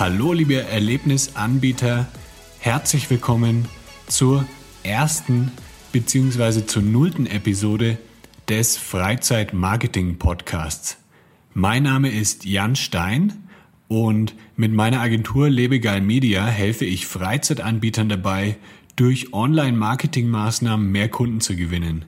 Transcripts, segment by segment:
Hallo liebe Erlebnisanbieter, herzlich willkommen zur ersten bzw. zur nullten Episode des Freizeit Marketing Podcasts. Mein Name ist Jan Stein und mit meiner Agentur Lebegeil Media helfe ich Freizeitanbietern dabei, durch Online-Marketing-Maßnahmen mehr Kunden zu gewinnen.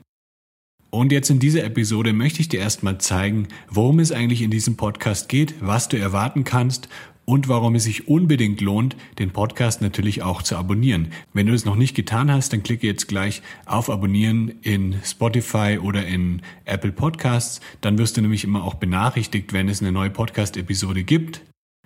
Und jetzt in dieser Episode möchte ich dir erstmal zeigen, worum es eigentlich in diesem Podcast geht, was du erwarten kannst und warum es sich unbedingt lohnt, den Podcast natürlich auch zu abonnieren. Wenn du es noch nicht getan hast, dann klicke jetzt gleich auf Abonnieren in Spotify oder in Apple Podcasts. Dann wirst du nämlich immer auch benachrichtigt, wenn es eine neue Podcast-Episode gibt.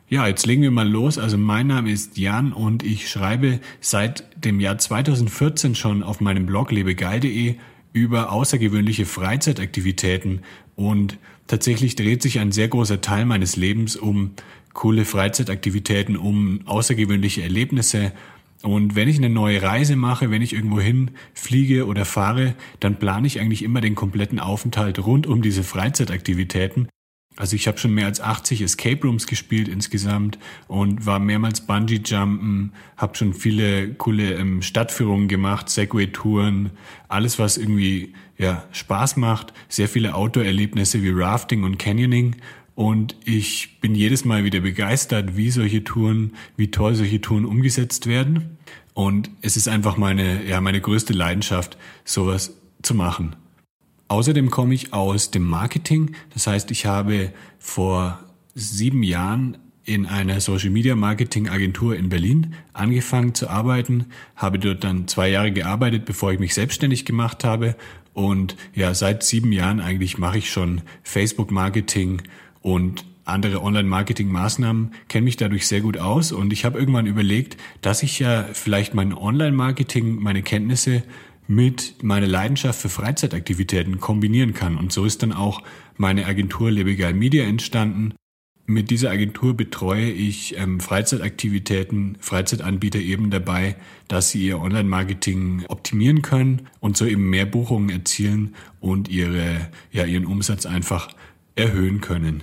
Ja, jetzt legen wir mal los. Also mein Name ist Jan und ich schreibe seit dem Jahr 2014 schon auf meinem Blog lebegeil.de über außergewöhnliche Freizeitaktivitäten und tatsächlich dreht sich ein sehr großer Teil meines Lebens um coole Freizeitaktivitäten, um außergewöhnliche Erlebnisse. Und wenn ich eine neue Reise mache, wenn ich irgendwo hin fliege oder fahre, dann plane ich eigentlich immer den kompletten Aufenthalt rund um diese Freizeitaktivitäten. Also ich habe schon mehr als 80 Escape Rooms gespielt insgesamt und war mehrmals Bungee Jumpen, habe schon viele coole ähm, Stadtführungen gemacht, Segway Touren, alles was irgendwie ja Spaß macht, sehr viele Outdoor-Erlebnisse wie Rafting und Canyoning und ich bin jedes Mal wieder begeistert, wie solche Touren, wie toll solche Touren umgesetzt werden. Und es ist einfach meine, ja, meine größte Leidenschaft, sowas zu machen. Außerdem komme ich aus dem Marketing. Das heißt, ich habe vor sieben Jahren in einer Social Media Marketing Agentur in Berlin angefangen zu arbeiten, habe dort dann zwei Jahre gearbeitet, bevor ich mich selbstständig gemacht habe. Und ja, seit sieben Jahren eigentlich mache ich schon Facebook Marketing und andere Online-Marketing-Maßnahmen kenne mich dadurch sehr gut aus und ich habe irgendwann überlegt, dass ich ja vielleicht mein Online-Marketing, meine Kenntnisse mit meiner Leidenschaft für Freizeitaktivitäten kombinieren kann. Und so ist dann auch meine Agentur Lebegeil Media entstanden. Mit dieser Agentur betreue ich ähm, Freizeitaktivitäten, Freizeitanbieter eben dabei, dass sie ihr Online-Marketing optimieren können und so eben mehr Buchungen erzielen und ihre, ja, ihren Umsatz einfach erhöhen können.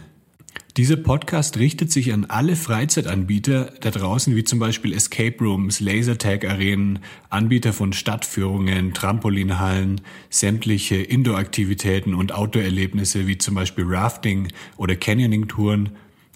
Dieser Podcast richtet sich an alle Freizeitanbieter da draußen, wie zum Beispiel Escape Rooms, Lasertag-Arenen, Anbieter von Stadtführungen, Trampolinhallen, sämtliche Indoor-Aktivitäten und Outdoor-Erlebnisse wie zum Beispiel Rafting oder Canyoning-Touren.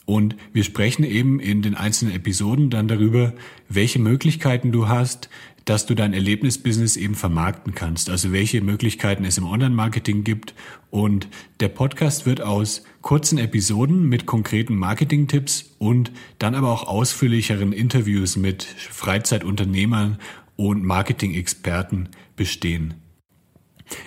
Und wir sprechen eben in den einzelnen Episoden dann darüber, welche Möglichkeiten du hast, dass du dein Erlebnisbusiness eben vermarkten kannst. Also welche Möglichkeiten es im Online-Marketing gibt. Und der Podcast wird aus kurzen Episoden mit konkreten Marketing-Tipps und dann aber auch ausführlicheren Interviews mit Freizeitunternehmern und Marketing-Experten bestehen.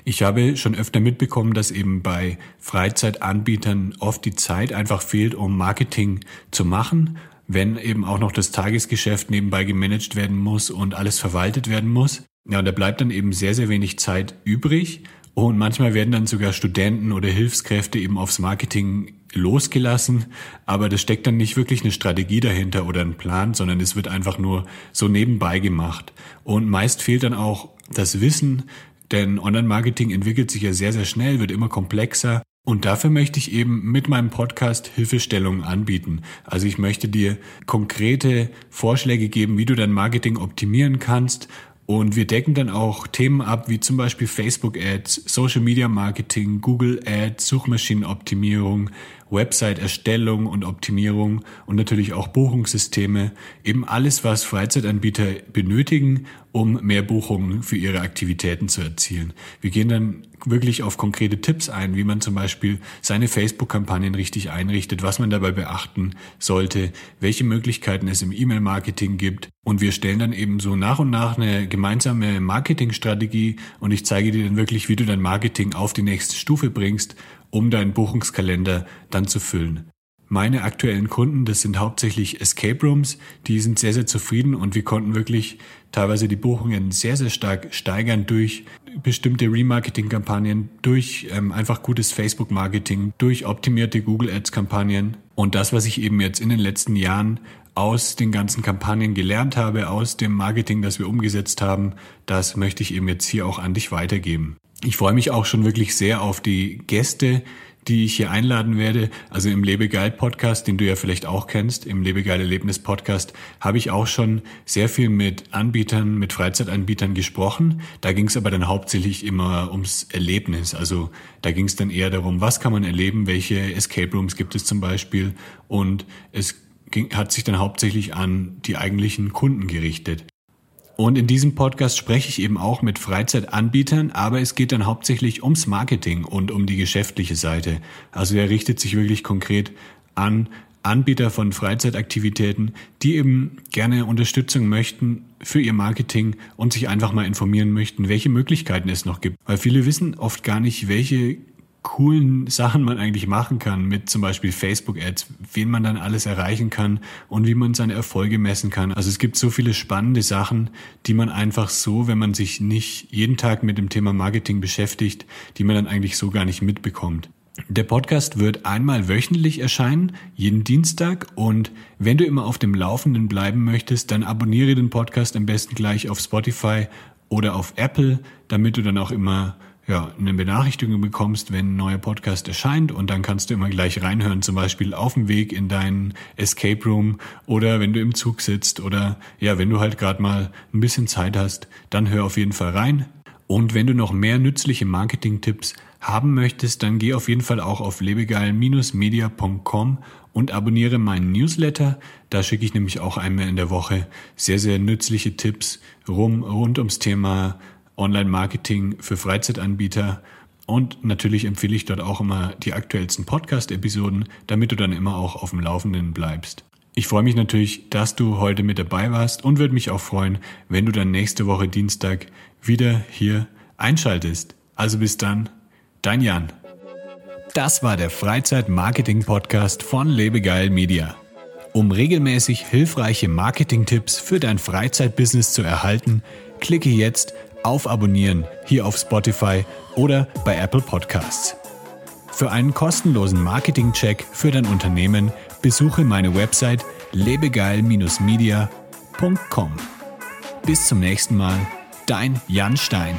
Ich habe schon öfter mitbekommen, dass eben bei Freizeitanbietern oft die Zeit einfach fehlt, um Marketing zu machen wenn eben auch noch das Tagesgeschäft nebenbei gemanagt werden muss und alles verwaltet werden muss. Ja, und da bleibt dann eben sehr, sehr wenig Zeit übrig. Und manchmal werden dann sogar Studenten oder Hilfskräfte eben aufs Marketing losgelassen, aber da steckt dann nicht wirklich eine Strategie dahinter oder ein Plan, sondern es wird einfach nur so nebenbei gemacht. Und meist fehlt dann auch das Wissen, denn Online-Marketing entwickelt sich ja sehr, sehr schnell, wird immer komplexer und dafür möchte ich eben mit meinem Podcast Hilfestellungen anbieten. Also ich möchte dir konkrete Vorschläge geben, wie du dein Marketing optimieren kannst. Und wir decken dann auch Themen ab, wie zum Beispiel Facebook Ads, Social Media Marketing, Google Ads, Suchmaschinenoptimierung Website-Erstellung und Optimierung und natürlich auch Buchungssysteme. Eben alles, was Freizeitanbieter benötigen, um mehr Buchungen für ihre Aktivitäten zu erzielen. Wir gehen dann wirklich auf konkrete Tipps ein, wie man zum Beispiel seine Facebook-Kampagnen richtig einrichtet, was man dabei beachten sollte, welche Möglichkeiten es im E-Mail-Marketing gibt. Und wir stellen dann eben so nach und nach eine gemeinsame Marketingstrategie und ich zeige dir dann wirklich, wie du dein Marketing auf die nächste Stufe bringst, um deinen Buchungskalender dann zu füllen. Meine aktuellen Kunden, das sind hauptsächlich Escape Rooms, die sind sehr, sehr zufrieden und wir konnten wirklich teilweise die Buchungen sehr, sehr stark steigern durch bestimmte Remarketing-Kampagnen, durch ähm, einfach gutes Facebook-Marketing, durch optimierte Google Ads-Kampagnen. Und das, was ich eben jetzt in den letzten Jahren aus den ganzen Kampagnen gelernt habe, aus dem Marketing, das wir umgesetzt haben, das möchte ich eben jetzt hier auch an dich weitergeben. Ich freue mich auch schon wirklich sehr auf die Gäste, die ich hier einladen werde. Also im Lebegeil Podcast, den du ja vielleicht auch kennst, im Lebegeil Erlebnis Podcast, habe ich auch schon sehr viel mit Anbietern, mit Freizeitanbietern gesprochen. Da ging es aber dann hauptsächlich immer ums Erlebnis. Also da ging es dann eher darum, was kann man erleben, welche Escape Rooms gibt es zum Beispiel. Und es ging, hat sich dann hauptsächlich an die eigentlichen Kunden gerichtet. Und in diesem Podcast spreche ich eben auch mit Freizeitanbietern, aber es geht dann hauptsächlich ums Marketing und um die geschäftliche Seite. Also er richtet sich wirklich konkret an Anbieter von Freizeitaktivitäten, die eben gerne Unterstützung möchten für ihr Marketing und sich einfach mal informieren möchten, welche Möglichkeiten es noch gibt. Weil viele wissen oft gar nicht, welche coolen Sachen man eigentlich machen kann mit zum Beispiel Facebook-Ads, wen man dann alles erreichen kann und wie man seine Erfolge messen kann. Also es gibt so viele spannende Sachen, die man einfach so, wenn man sich nicht jeden Tag mit dem Thema Marketing beschäftigt, die man dann eigentlich so gar nicht mitbekommt. Der Podcast wird einmal wöchentlich erscheinen, jeden Dienstag. Und wenn du immer auf dem Laufenden bleiben möchtest, dann abonniere den Podcast am besten gleich auf Spotify oder auf Apple, damit du dann auch immer ja, eine Benachrichtigung bekommst, wenn ein neuer Podcast erscheint und dann kannst du immer gleich reinhören, zum Beispiel auf dem Weg in deinen Escape Room oder wenn du im Zug sitzt oder ja, wenn du halt gerade mal ein bisschen Zeit hast, dann hör auf jeden Fall rein. Und wenn du noch mehr nützliche Marketing-Tipps haben möchtest, dann geh auf jeden Fall auch auf lebegeil-media.com und abonniere meinen Newsletter. Da schicke ich nämlich auch einmal in der Woche sehr, sehr nützliche Tipps rum, rund ums Thema Online-Marketing für Freizeitanbieter. Und natürlich empfehle ich dort auch immer die aktuellsten Podcast-Episoden, damit du dann immer auch auf dem Laufenden bleibst. Ich freue mich natürlich, dass du heute mit dabei warst und würde mich auch freuen, wenn du dann nächste Woche Dienstag wieder hier einschaltest. Also bis dann, dein Jan. Das war der Freizeit-Marketing-Podcast von Lebegeil Media. Um regelmäßig hilfreiche Marketing-Tipps für dein Freizeitbusiness zu erhalten, klicke jetzt auf Abonnieren hier auf Spotify oder bei Apple Podcasts. Für einen kostenlosen Marketing-Check für dein Unternehmen besuche meine Website lebegeil-media.com. Bis zum nächsten Mal, dein Jan Stein.